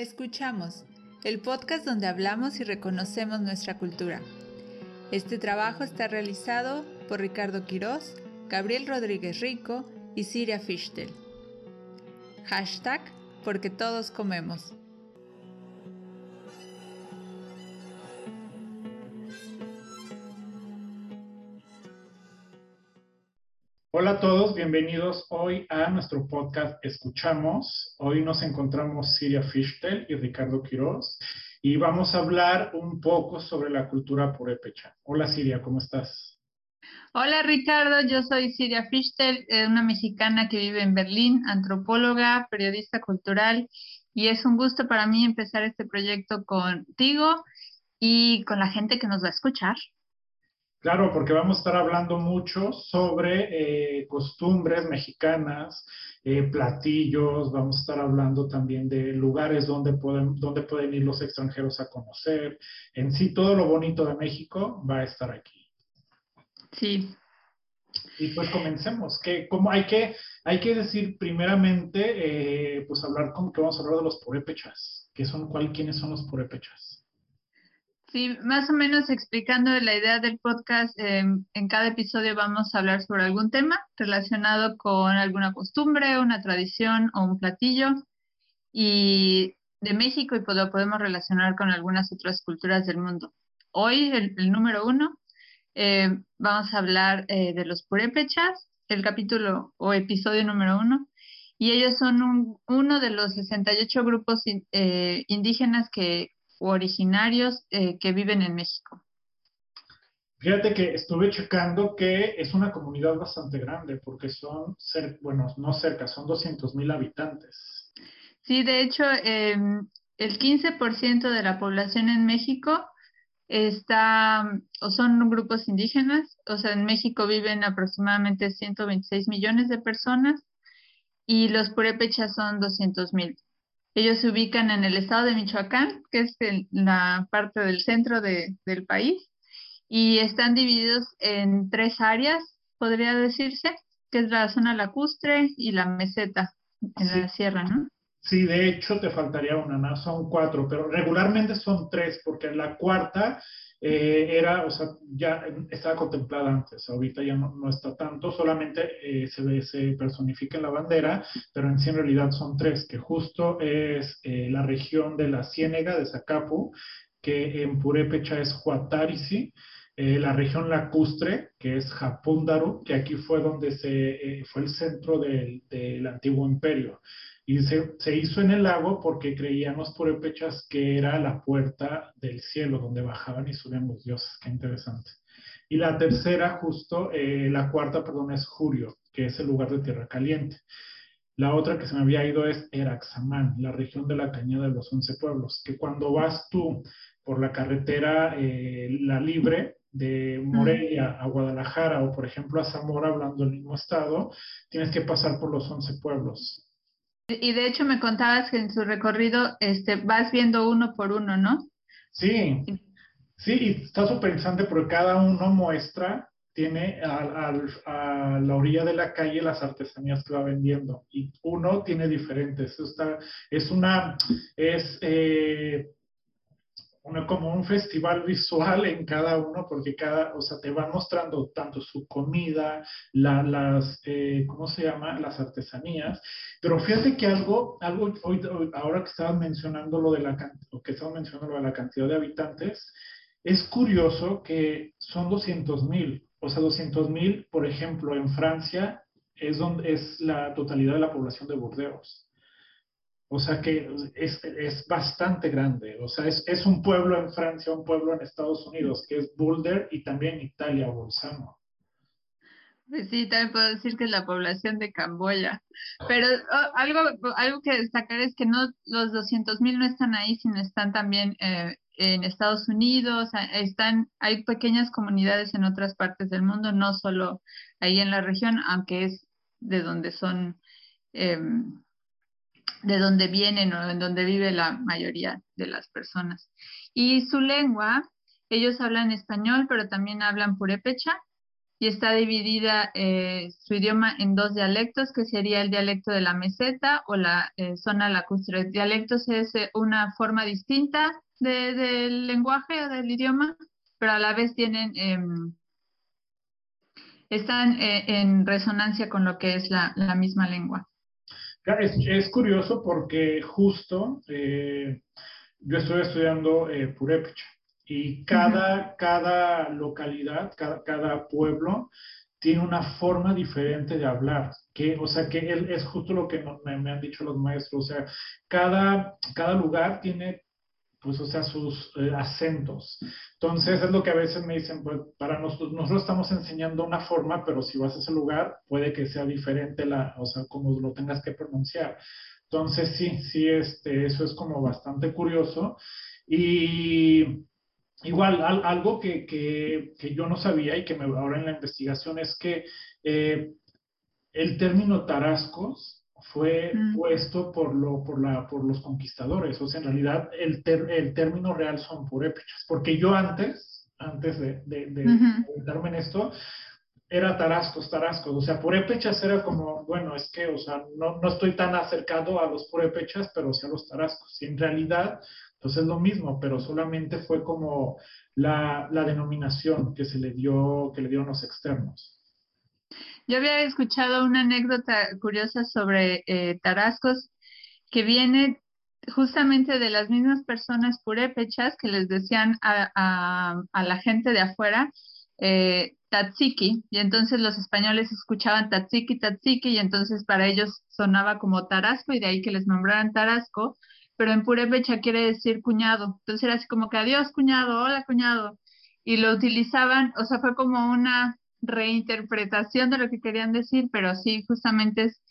Escuchamos, el podcast donde hablamos y reconocemos nuestra cultura. Este trabajo está realizado por Ricardo Quirós, Gabriel Rodríguez Rico y Siria Fichtel. Hashtag porque todos comemos. Hola a todos, bienvenidos hoy a nuestro podcast Escuchamos. Hoy nos encontramos Siria Fichtel y Ricardo Quiroz y vamos a hablar un poco sobre la cultura purépecha. Hola Siria, ¿cómo estás? Hola Ricardo, yo soy Siria Fichtel, eh, una mexicana que vive en Berlín, antropóloga, periodista cultural y es un gusto para mí empezar este proyecto contigo y con la gente que nos va a escuchar. Claro, porque vamos a estar hablando mucho sobre eh, costumbres mexicanas, eh, platillos, vamos a estar hablando también de lugares donde pueden, donde pueden ir los extranjeros a conocer. En sí, todo lo bonito de México va a estar aquí. Sí. Y pues comencemos. Que, como hay, que, hay que decir primeramente, eh, pues hablar con que vamos a hablar de los purépechas. ¿Qué son, cuál, quiénes son los purépechas? Sí, más o menos explicando la idea del podcast, em, en cada episodio vamos a hablar sobre algún tema relacionado con alguna costumbre, una tradición o un platillo y de México y pues lo podemos relacionar con algunas otras culturas del mundo. Hoy, el, número uno, em, vamos a hablar eh, de los purépechas, el capítulo o episodio número uno, y ellos son uno de los 68 grupos eh, indígenas que originarios eh, que viven en México. Fíjate que estuve checando que es una comunidad bastante grande porque son, bueno, no cerca, son 200 mil habitantes. Sí, de hecho, em, el 15% de la población en México está, o son grupos indígenas, o sea, en México viven aproximadamente 126 millones de personas y los purépechas son 200 mil. Ellos se ubican en el estado de Michoacán, que es la parte del centro del país, y están divididos en tres áreas, podría decirse, que es la zona lacustre y la meseta en la sierra, ¿no? Sí, de hecho te faltaría una. Son cuatro, pero regularmente son tres, porque la cuarta eh, era, o sea, ya estaba contemplada antes, ahorita ya no, está tanto, solamente eh, se, personifica en la bandera, pero en sí en realidad son tres, que justo es eh, la región de la Ciénega de Zacapu, que en Purépecha es Huatarisi, la región lacustre, que es Japúndaro, que aquí fue donde se, fue el centro del, del antiguo imperio. Y se, se, hizo en el lago porque creían los purépechas que era la puerta del cielo donde bajaban y subían los dioses. Qué interesante. Y la tercera, justo, eh, la cuarta, perdón, es Jurio, que es el lugar de tierra caliente. La otra que se me había ido es Eraxamán, la región de la cañada de los once pueblos, que cuando vas tú por la carretera eh, La Libre de Morelia a Guadalajara o por ejemplo a Zamora, hablando del mismo estado, tienes que pasar por los once pueblos. Y de hecho me contabas que en su recorrido este, vas viendo uno por uno, ¿no? Sí, sí, y está súper interesante porque cada uno muestra, tiene a, a, la orilla de la calle las artesanías que va vendiendo y uno tiene diferentes. Está, es una, es eh, como un festival visual en cada uno, porque cada, o sea, te van mostrando tanto su comida, las, eh, ¿cómo se llama? Las artesanías. Pero fíjate que algo, algo hoy, ahora que estaban mencionando lo de la, que estaban mencionando lo de la cantidad de habitantes, es curioso que son 200 mil. O sea, 200 mil, por ejemplo, en Francia es, donde, es la totalidad de la población de Burdeos. O sea que es, es bastante grande. O sea, es, es, un pueblo en Francia, un pueblo en Estados Unidos, que es Boulder, y también Italia, Bolzano. Pues sí, también puedo decir que es la población de Camboya. Pero algo, algo que destacar es que no los 200 mil no están ahí, sino están también eh, en Estados Unidos, están, hay pequeñas comunidades en otras partes del mundo, no solo ahí en la región, aunque es de donde son eh, de donde vienen o en donde vive la mayoría de las personas. Y su lengua, ellos hablan español, pero también hablan purépecha y está dividida eh, su idioma en dos dialectos, que sería el dialecto de la meseta o la eh, zona lacustre. Dialectos es eh, una forma distinta del lenguaje o del idioma, pero a la vez tienen, em, están en resonancia con lo que es la, misma lengua. Es, curioso porque justo yo estoy estudiando purépecha y cada, cada localidad, cada, cada, pueblo tiene una forma diferente de hablar, que, o sea, que es justo lo que me, han dicho los maestros, o sea, cada, cada lugar tiene, pues, o sea, sus eh, acentos. Entonces, es lo que a veces me dicen, pues, para nosotros, nosotros estamos enseñando una forma, pero si vas a ese lugar, puede que sea diferente la, o sea, como lo tengas que pronunciar. Entonces, sí, sí, este, eso es como bastante curioso. Y Igual, algo que, que, yo no sabía y que me ahora en la investigación es que eh, el término tarascos fue mm. puesto por, lo, por, la, por los conquistadores. O sea, en realidad el, el término real son purépechas. Porque yo antes, antes de, de, de en esto, era tarascos, tarascos. O sea, purépechas era como, bueno, es que, o sea, no, no estoy tan acercado a los purépechas, pero sí a los tarascos. Y en realidad entonces es lo mismo, pero solamente fue como la, denominación que se le dio, que le dieron los externos. Yo había escuchado una anécdota curiosa sobre eh, Tarascos que viene justamente de las mismas personas purépechas que les decían a, la gente de afuera eh, Tatsiki, y entonces los españoles escuchaban Tatsiki, Tatsiki, y entonces para ellos sonaba como Tarasco, y de ahí que les nombraran Tarasco, pero en purépecha quiere decir cuñado. Entonces era así como que adiós cuñado, hola cuñado. Y lo utilizaban, o sea, fue como una reinterpretación de lo que querían decir, pero sí, justamente es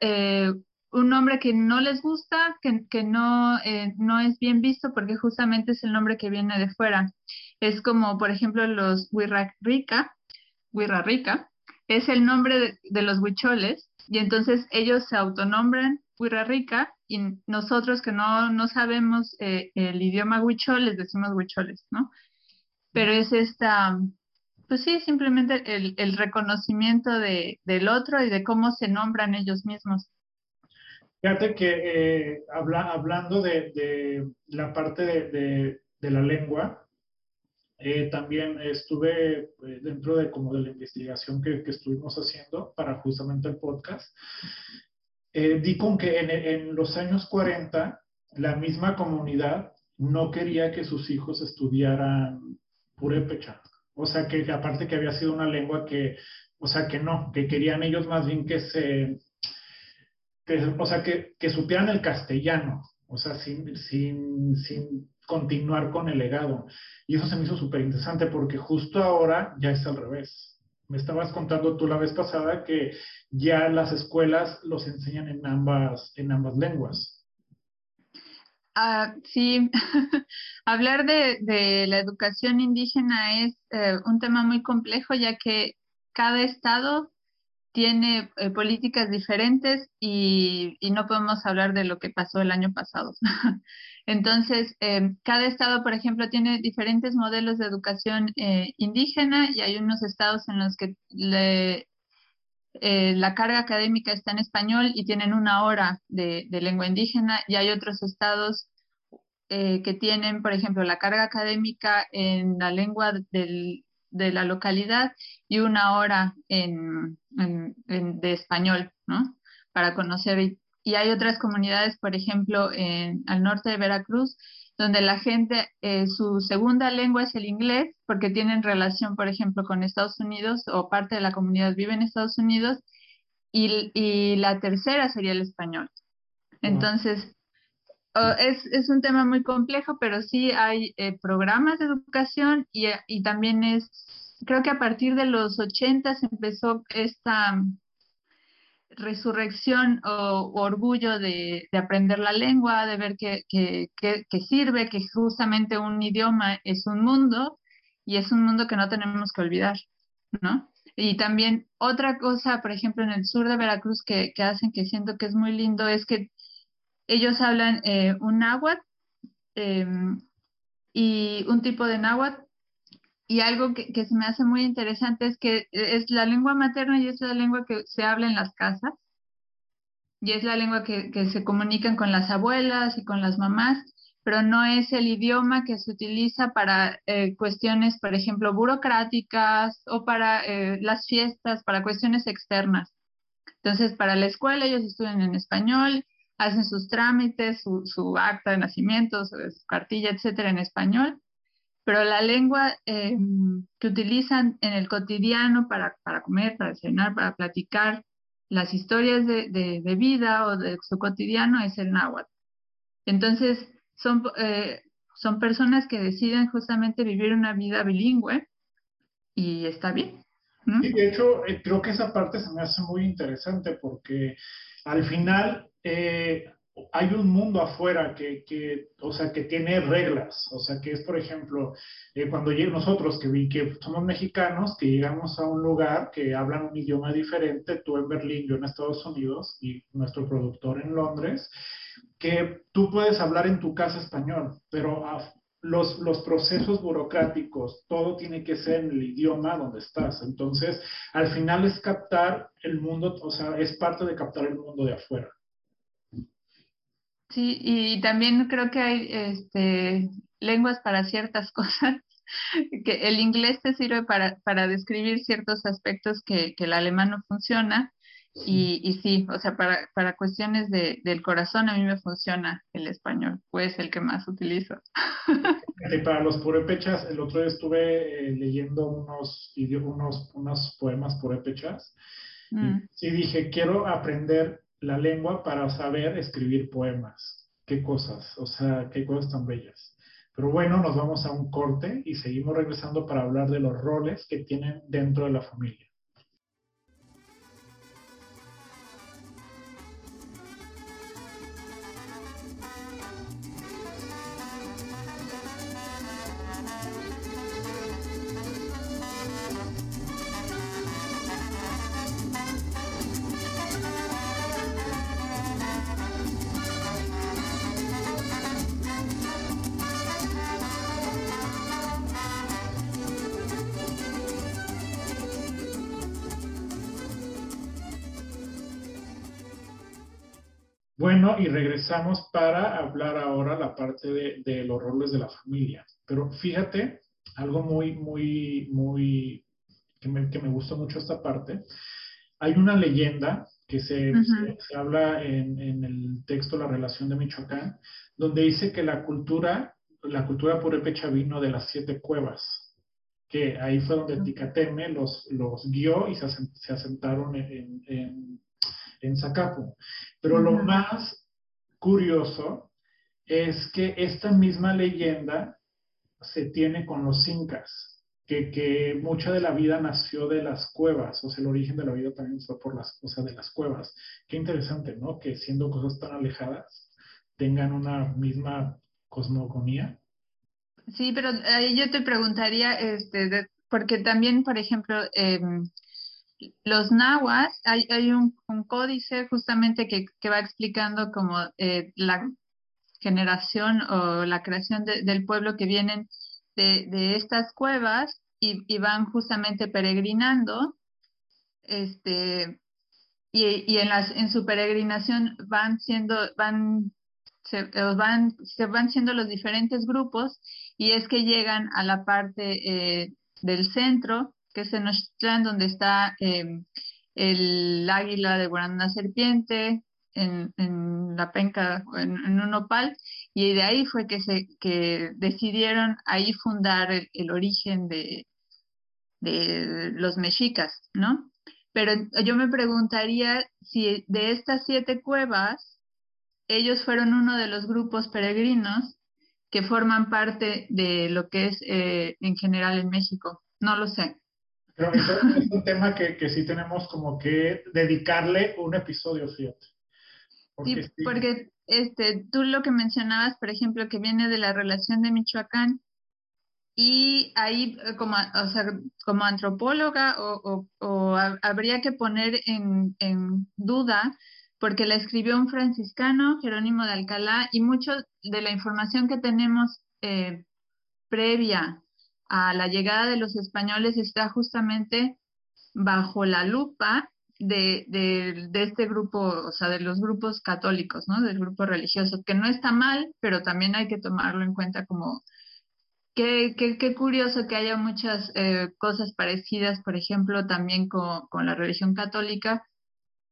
eh, un nombre que no les gusta, que, no, eh, no es bien visto porque justamente es el nombre que viene de fuera. Es como, por ejemplo, los Huirarrica, Huirarrica, es el nombre de, los huicholes, y entonces ellos se autonombran Rica y nosotros que no, no sabemos eh, el idioma huichol les decimos huicholes, ¿no? Pero es esta, pues sí, simplemente el, reconocimiento de, del otro y de cómo se nombran ellos mismos. Fíjate que eh, habla, hablando de, la parte de, la lengua, eh, también estuve dentro de como de la investigación que, estuvimos haciendo para justamente el podcast eh, di con que en, los años 40 la misma comunidad no quería que sus hijos estudiaran purépecha. O sea, que aparte que había sido una lengua que, o sea, que no, que querían ellos más bien que se, o sea, que, que supieran el castellano, o sea, sin, sin, sin continuar con el legado. Y eso se me hizo súper interesante porque justo ahora ya es al revés me estabas contando tú la vez pasada que ya las escuelas los enseñan en ambas, en ambas lenguas. Ah, sí, hablar de, la educación indígena es eh, un tema muy complejo ya que cada estado tiene eh, políticas diferentes y, no podemos hablar de lo que pasó el año pasado. Entonces, eh, cada estado, por ejemplo, tiene diferentes modelos de educación indígena y hay unos estados en los que eh, la carga académica está en español y tienen una hora de, lengua indígena y hay otros estados que tienen, por ejemplo, la carga académica en la lengua de la localidad y una hora en, de español, ¿no? Para conocer y hay otras comunidades, por ejemplo, al norte de Veracruz, donde la gente, eh, su segunda lengua es el inglés, porque tienen relación, por ejemplo, con Estados Unidos o parte de la comunidad vive en Estados Unidos, y, y la tercera sería el español. Entonces, es, es, un tema muy complejo, pero sí hay eh, programas de educación y, y también es, creo que a partir de los 80 se empezó esta resurrección o, orgullo de, aprender la lengua, de ver que, sirve, que justamente un idioma es un mundo y es un mundo que no tenemos que olvidar, ¿no? Y también otra cosa, por ejemplo, en el sur de Veracruz que, hacen que siento que es muy lindo es que ellos hablan eh, un náhuatl em, y un tipo de náhuatl y algo que, se me hace muy interesante es que es la lengua materna y es la lengua que se habla en las casas y es la lengua que, se comunican con las abuelas y con las mamás, pero no es el idioma que se utiliza para eh, cuestiones, por ejemplo, burocráticas o para eh, las fiestas, para cuestiones externas. Entonces, para la escuela ellos estudian en español, hacen sus trámites, su, su acta de nacimiento, su, cartilla, etcétera, en español, pero la lengua eh, que utilizan en el cotidiano para, para comer, para cenar, para platicar, las historias de, de, vida o de su cotidiano es el náhuatl. Entonces, son, eh, son personas que deciden justamente vivir una vida bilingüe y está bien. Sí, de hecho, eh, creo que esa parte se me hace muy interesante porque al final eh, hay un mundo afuera que, que, o sea, que tiene reglas, o sea, que es, por ejemplo, eh, cuando nosotros que, vi, que somos mexicanos, que llegamos a un lugar que hablan un idioma diferente, tú en Berlín, yo en Estados Unidos y nuestro productor en Londres, que tú puedes hablar en tu casa español, pero los, los procesos burocráticos, todo tiene que ser en el idioma donde estás. Entonces, al final es captar el mundo, o sea, es parte de captar el mundo de afuera. Sí, y también creo que hay este, lenguas para ciertas cosas, que el inglés te sirve para, para describir ciertos aspectos que, que el alemán no funciona. Y, y sí, o sea, para, para cuestiones de, del corazón a mí me funciona el español, pues el que más utilizo. Y para los purépechas, el otro día estuve eh, leyendo unos, unos, unos poemas purépechas. Mm. Y sí dije, quiero aprender la lengua para saber escribir poemas. Qué cosas, o sea, qué cosas tan bellas. Pero bueno, nos vamos a un corte y seguimos regresando para hablar de los roles que tienen dentro de la familia. Bueno, y regresamos para hablar ahora la parte de, los roles de la familia. Pero fíjate, algo muy, muy, muy, que me, que me gustó mucho esta parte. Hay una leyenda que se, se, habla en, en, el texto La relación de Michoacán, donde dice que la cultura, la cultura purépecha vino de las siete cuevas, que ahí fue donde Ticateme los, los guió y se, se asentaron en, en, en Zacapu. Pero lo más curioso es que esta misma leyenda se tiene con los incas, que, que, mucha de la vida nació de las cuevas, o sea, el origen de la vida también fue por las cosas de las cuevas. Qué interesante, ¿no? Que siendo cosas tan alejadas, tengan una misma cosmogonía. Sí, pero ahí yo te preguntaría, este, porque también, por ejemplo, eh, los nahuas, hay, un, códice justamente que, va explicando como eh, la generación o la creación del pueblo que vienen de, de estas cuevas y, van justamente peregrinando, este, y, en, las, en su peregrinación van siendo, van se van, se van siendo los diferentes grupos y es que llegan a la parte eh, del centro que es en Ochitlán, donde está em, el águila de Guaraná Serpiente, en, en, la penca, en, en, un opal, y de ahí fue que se que decidieron ahí fundar el, origen de, de los mexicas, ¿no? Pero yo me preguntaría si de estas siete cuevas, ellos fueron uno de los grupos peregrinos que forman parte de lo que es eh, en general en México. No lo sé. Pero es un tema que, que, sí tenemos como que dedicarle un episodio, fíjate. Porque sí, porque este, tú lo que mencionabas, por ejemplo, que viene de la relación de Michoacán, y ahí eh, como, o sea, como antropóloga o, o, o habría que poner en, en, duda, porque la escribió un franciscano, Jerónimo de Alcalá, y mucho de la información que tenemos eh, previa a la llegada de los españoles está justamente bajo la lupa de, este grupo, o sea, de los grupos católicos, ¿no? Del grupo religioso, que no está mal, pero también hay que tomarlo en cuenta como Qué, qué, qué, curioso que haya muchas eh, cosas parecidas, por ejemplo, también con la religión católica,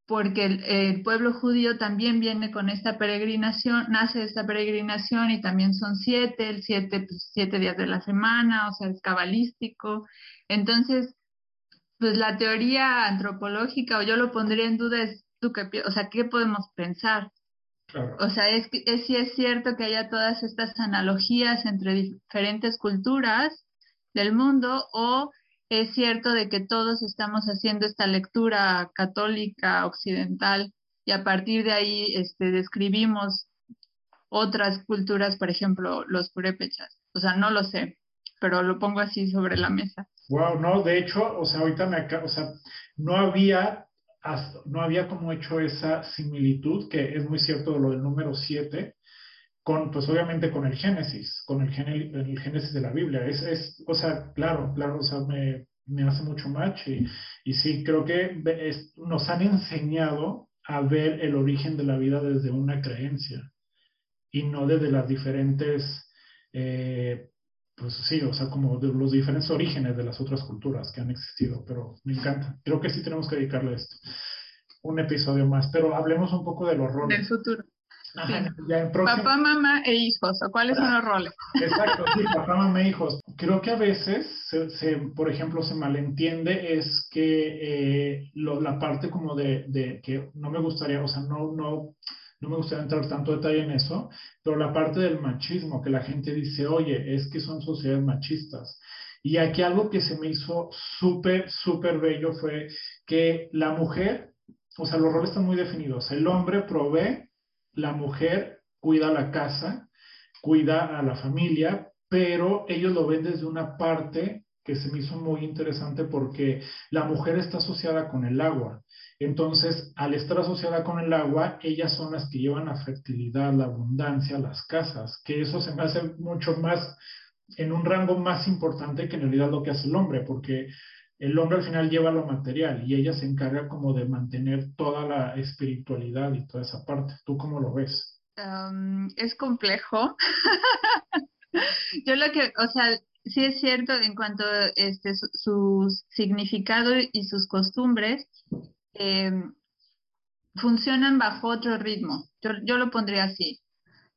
porque el, el, pueblo judío también viene con esta peregrinación, nace esta peregrinación y también son siete, el siete, pues, siete días de la semana, o sea, es cabalístico. Entonces, pues la teoría antropológica, o yo lo pondría en duda, es tú qué, o sea, ¿qué podemos pensar? O sea, es, es, sí es cierto que haya todas estas analogías entre diferentes culturas del mundo o es cierto de que todos estamos haciendo esta lectura católica occidental y a partir de ahí este, describimos otras culturas, por ejemplo, los purépechas. O sea, no lo sé, pero lo pongo así sobre la mesa. Wow, no, de hecho, o sea, ahorita me acabo, o sea, no había no había como hecho esa similitud, que es muy cierto lo del número 7, con, pues obviamente con el Génesis, con el, el Génesis de la Biblia. Es, es, o sea, claro, claro, o sea, me, me hace mucho match y, y sí, creo que nos han enseñado a ver el origen de la vida desde una creencia y no desde las diferentes eh, pues sí, o sea, como de los diferentes orígenes de las otras culturas que han existido, pero me encanta. Creo que sí tenemos que dedicarle a esto. Un episodio más, pero hablemos un poco de los roles. Del futuro. Papá, mamá e hijos, ¿o cuáles son los roles? Exacto, sí, papá, mamá e hijos. Creo que a veces, se, por ejemplo, se malentiende es que eh, la parte como de, de, que no me gustaría, o sea, no, no, no me gustaría entrar tanto detalle en eso, pero la parte del machismo, que la gente dice, oye, es que son sociedades machistas. Y aquí algo que se me hizo súper, súper bello fue que la mujer, o sea, los roles están muy definidos. El hombre provee, la mujer cuida la casa, cuida a la familia, pero ellos lo ven desde una parte que se me hizo muy interesante porque la mujer está asociada con el agua. Entonces, al estar asociada con el agua, ellas son las que llevan la fertilidad, la abundancia, las casas, que eso se me hace mucho más, en un rango más importante que en realidad lo que hace el hombre, porque el hombre al final lleva lo material y ella se encarga como de mantener toda la espiritualidad y toda esa parte. ¿Tú cómo lo ves? es complejo. Yo lo que, o sea, sí es cierto en cuanto a este, su, significado y sus costumbres, em, funcionan bajo otro ritmo. Yo, yo, lo pondría así.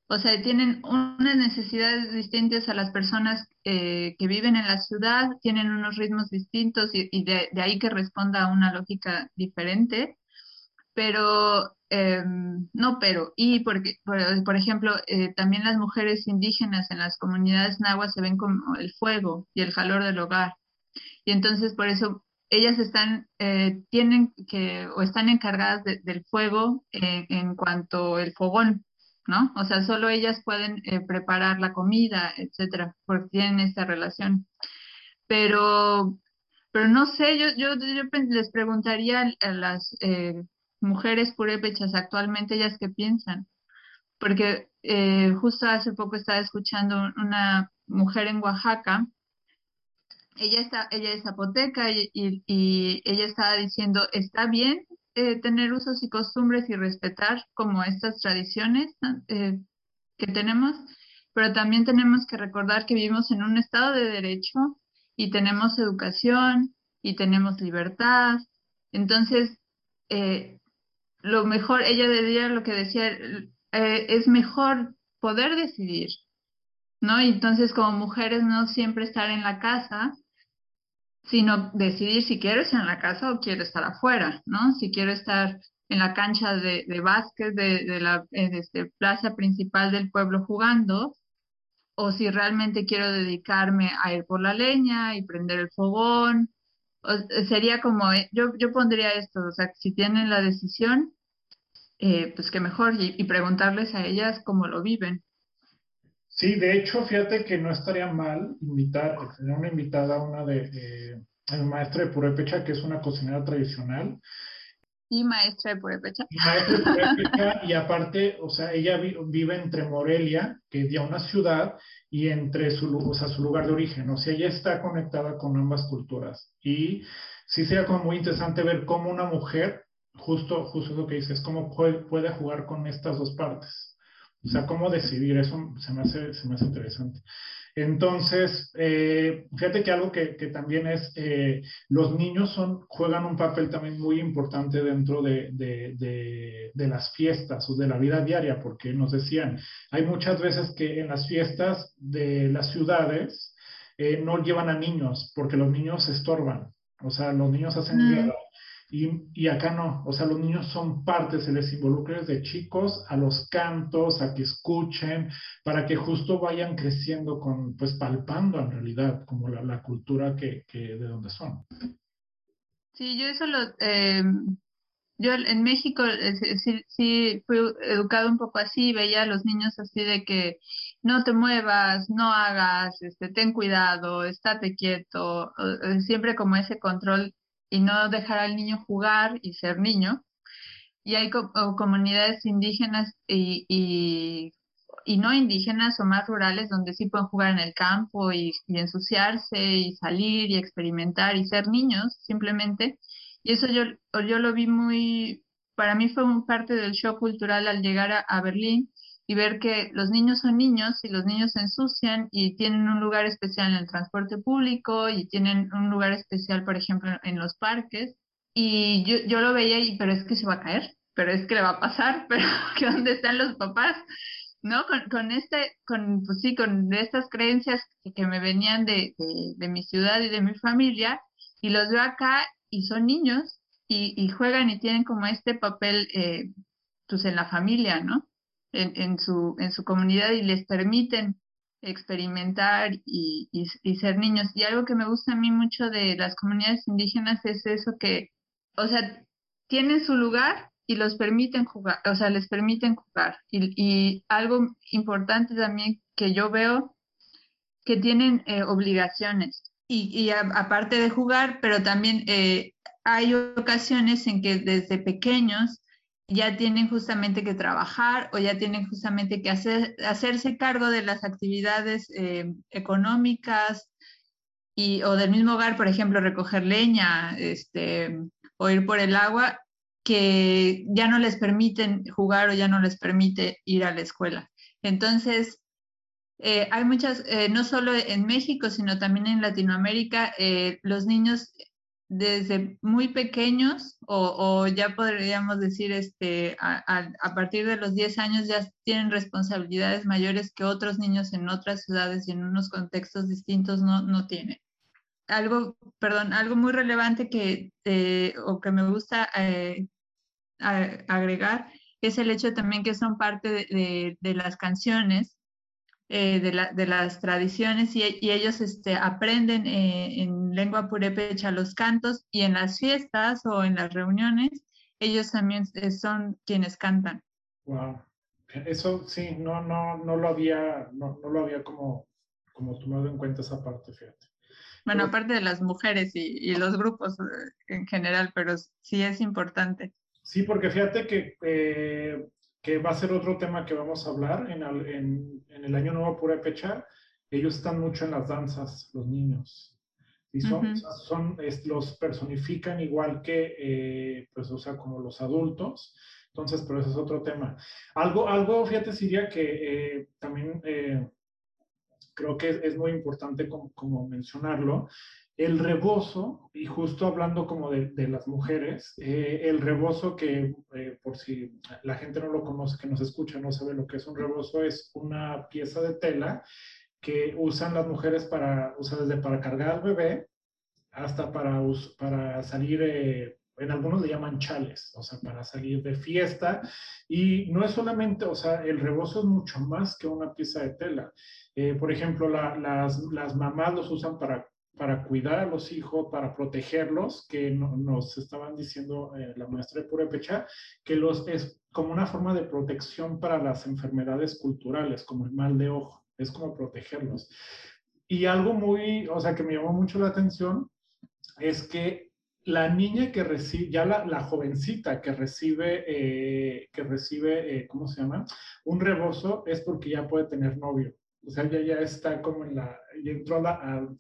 O sea, tienen unas necesidades distintas a las personas eh, que viven en la ciudad, tienen unos ritmos distintos y, de, de, ahí que responda a una lógica diferente. Pero Em, no, pero, y porque, por, ejemplo, eh, también las mujeres indígenas en las comunidades nahuas se ven como el fuego y el calor del hogar. Y entonces, por eso, ellas están, eh, tienen que, o están encargadas del fuego eh, en cuanto el fogón, ¿no? O sea, solo ellas pueden preparar la comida, etcétera, porque tienen esta relación. Pero, pero no sé, yo, yo, les preguntaría a las mujeres purépechas actualmente, ellas qué piensan. Porque eh, justo hace poco estaba escuchando una mujer en Oaxaca, ella, está, ella es zapoteca y, y, ella estaba diciendo, está bien eh, tener usos y costumbres y respetar como estas tradiciones eh, que tenemos, pero también tenemos que recordar que vivimos en un estado de derecho y tenemos educación y tenemos libertad. Entonces, eh, lo mejor, ella diría lo que decía, eh, es mejor poder decidir, ¿no? Entonces como mujeres no siempre estar en la casa, sino decidir si quiero estar en la casa o quiero estar afuera, ¿no? Si quiero estar en la cancha de, básquet de, la este, plaza principal del pueblo jugando, o si realmente quiero dedicarme a ir por la leña y prender el fogón. sería como, eh, yo, yo pondría esto, o sea, si tienen la decisión, eh, pues que mejor y, preguntarles a ellas cómo lo viven. Sí, de hecho, fíjate que no estaría mal invitar, tener una invitada, una de, de maestra de purépecha, que es una cocinera tradicional, Y maestra de Purépecha. Y maestra de Purépecha, y aparte, o sea, ella vive entre Morelia, que es ya una ciudad, y entre su, o sea, su lugar de origen. O sea, ella está conectada con ambas culturas. Y sí sería como muy interesante ver cómo una mujer, justo, justo lo que dices, cómo puede, puede jugar con estas dos partes. O sea, cómo decidir, eso se me hace, se me hace interesante. Entonces, eh, fíjate que algo que, también es, eh, los niños son, juegan un papel también muy importante dentro de, las fiestas o de la vida diaria, porque nos decían, hay muchas veces que en las fiestas de las ciudades eh, no llevan a niños, porque los niños estorban, o sea, los niños hacen mm. Y, acá no, o sea, los niños son parte, se les involucra desde chicos a los cantos, a que escuchen, para que justo vayan creciendo con, pues palpando en realidad como la, cultura que, que, de donde son. Sí, yo eso lo, eh, yo en México eh, sí, sí, fui educado un poco así, veía a los niños así de que no te muevas, no hagas, este, ten cuidado, estate quieto, eh, siempre como ese control y no dejar al niño jugar y ser niño. Y hay comunidades indígenas y, y, no indígenas o más rurales donde sí pueden jugar en el campo y, ensuciarse y salir y experimentar y ser niños simplemente. Y eso yo, yo lo vi muy, para mí fue un parte del show cultural al llegar a Berlín y ver que los niños son niños y los niños se ensucian y tienen un lugar especial en el transporte público y tienen un lugar especial, por ejemplo, en los parques. Y yo, yo lo veía y, pero es que se va a caer, pero es que le va a pasar, pero que dónde están los papás, ¿no? Con, con este, con, pues sí, con estas creencias que, me venían de, de, mi ciudad y de mi familia, y los veo acá y son niños y, y juegan y tienen como este papel, eh, pues en la familia, ¿no? En, su, en su comunidad y les permiten experimentar y, y, ser niños. Y algo que me gusta a mí mucho de las comunidades indígenas es eso que, o sea, tienen su lugar y los permiten jugar, o sea, les permiten jugar. Y, y algo importante también que yo veo, que tienen eh, obligaciones. Y, y aparte de jugar, pero también eh, hay ocasiones en que desde pequeños ya tienen justamente que trabajar o ya tienen justamente que hacer, hacerse cargo de las actividades eh, económicas y, o del mismo hogar, por ejemplo, recoger leña este, o ir por el agua, que ya no les permiten jugar o ya no les permite ir a la escuela. Entonces, eh, hay muchas, eh, no solo en México, sino también en Latinoamérica, los niños desde muy pequeños o, ya podríamos decir este, a, partir de los 10 años ya tienen responsabilidades mayores que otros niños en otras ciudades y en unos contextos distintos no, no tienen. Algo, perdón, algo muy relevante que, eh, o que me gusta eh, agregar es el hecho también que son parte de las canciones eh, de, la, de, las tradiciones y, y ellos este, aprenden eh, en lengua purépecha los cantos y en las fiestas o en las reuniones ellos también eh, son quienes cantan. Wow, eso sí, no, no, no lo había, no, no lo había como, como tomado en cuenta esa parte, fíjate. Bueno, aparte de las mujeres y, y, los grupos en general, pero sí es importante. Sí, porque fíjate que que va a ser otro tema que vamos a hablar en, en, en el Año Nuevo Purépecha. Ellos están mucho en las danzas, los niños. Y son, son los personifican igual que, eh, pues, o sea, como los adultos. Entonces, pero ese es otro tema. Algo, algo fíjate, Siria, que eh, también eh, creo que es, muy importante como, como mencionarlo, el rebozo, y justo hablando como de, las mujeres, eh, el rebozo que, eh, por si la gente no lo conoce, que nos escucha, no sabe lo que es un rebozo, es una pieza de tela que usan las mujeres para, sea, desde para cargar al bebé hasta para, para salir, eh, en algunos le llaman chales, o sea, para salir de fiesta. Y no es solamente, o sea, el rebozo es mucho más que una pieza de tela. por ejemplo, las, las mamás los usan para para cuidar a los hijos, para protegerlos, que nos estaban diciendo eh, la maestra de Purépecha, que los es como una forma de protección para las enfermedades culturales, como el mal de ojo, es como protegerlos. Y algo muy, o sea, que me llamó mucho la atención es que la niña que recibe, ya la, la jovencita que recibe, eh, que recibe, eh, ¿cómo se llama? Un rebozo es porque ya puede tener novio. O sea, ya, ya está como en la, ya entró a la, a,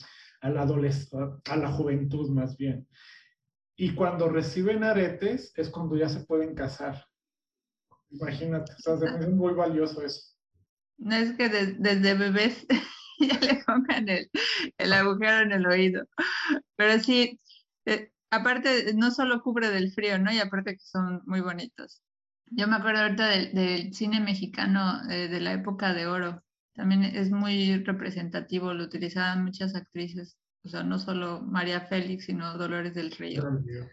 la adolescencia, a la juventud más bien. Y cuando reciben aretes es cuando ya se pueden casar. Imagínate, o sea, es muy valioso eso. No es que desde bebés ya le pongan el, el, agujero en el oído. Pero sí, eh, aparte, no solo cubre del frío, ¿no? Y aparte que son muy bonitos. Yo me acuerdo ahorita del, cine mexicano eh, de la época de oro. También es muy representativo, lo utilizaban muchas actrices. O sea, no solo María Félix, sino Dolores del Río.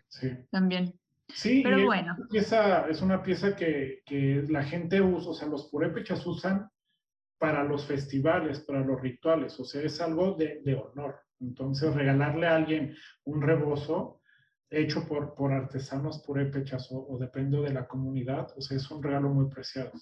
Sí. También. Sí, pero bueno. Pieza, es una pieza que, que, la gente usa, o sea, los purépechas usan para los festivales, para los rituales, o sea, es algo de, de honor. Entonces, regalarle a alguien un rebozo hecho por, por artesanos purépechas o, o depende de la comunidad, o sea, es un regalo muy preciado.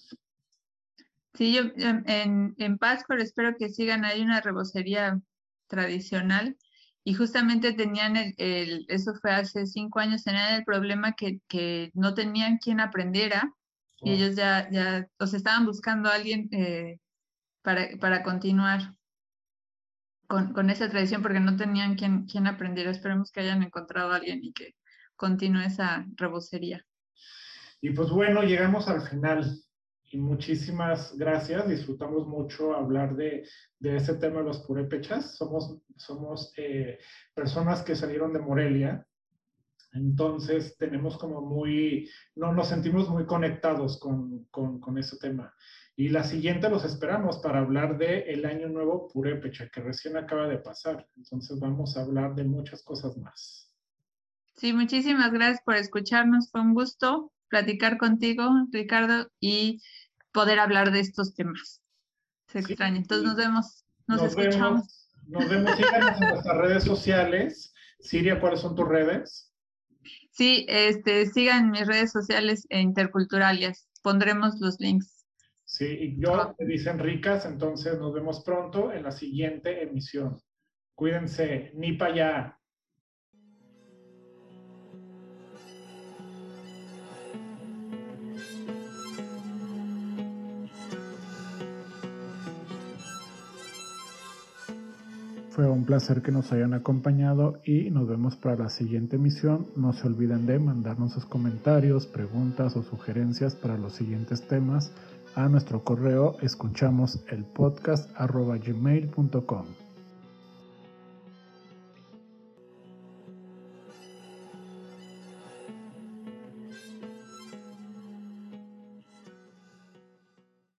Sí, yo en, en Pascua espero que sigan, hay una rebocería tradicional y justamente tenían el, el, eso fue hace cinco años, tenían el problema que, que no tenían quien aprendiera y ellos ya, ya, o sea, estaban buscando a alguien eh, para, para continuar con, con, esa tradición porque no tenían quien, quien aprendiera. Esperemos que hayan encontrado a alguien y que continúe esa rebocería. Y pues bueno, llegamos al final. Y muchísimas gracias. Disfrutamos mucho hablar de, de ese tema de los purépechas. Somos, somos eh, personas que salieron de Morelia. Entonces tenemos como muy, no, nos sentimos muy conectados con, con, con ese tema. Y la siguiente los esperamos para hablar de el Año Nuevo Purépecha, que recién acaba de pasar. Entonces vamos a hablar de muchas cosas más. Sí, muchísimas gracias por escucharnos. Fue un gusto platicar contigo, Ricardo, y poder hablar de estos temas. Se extraña. Entonces nos vemos, nos, escuchamos. nos vemos, síganos en nuestras redes sociales. Siria, ¿cuáles son tus redes? Sí, este, sigan mis redes sociales e interculturales. Pondremos los links. Sí, y yo me dicen ricas, entonces nos vemos pronto en la siguiente emisión. Cuídense, ni para allá. Fue un placer que nos hayan acompañado y nos vemos para la siguiente emisión. No se olviden de mandarnos sus comentarios, preguntas o sugerencias para los siguientes temas a nuestro correo escuchamos el podcast arroba.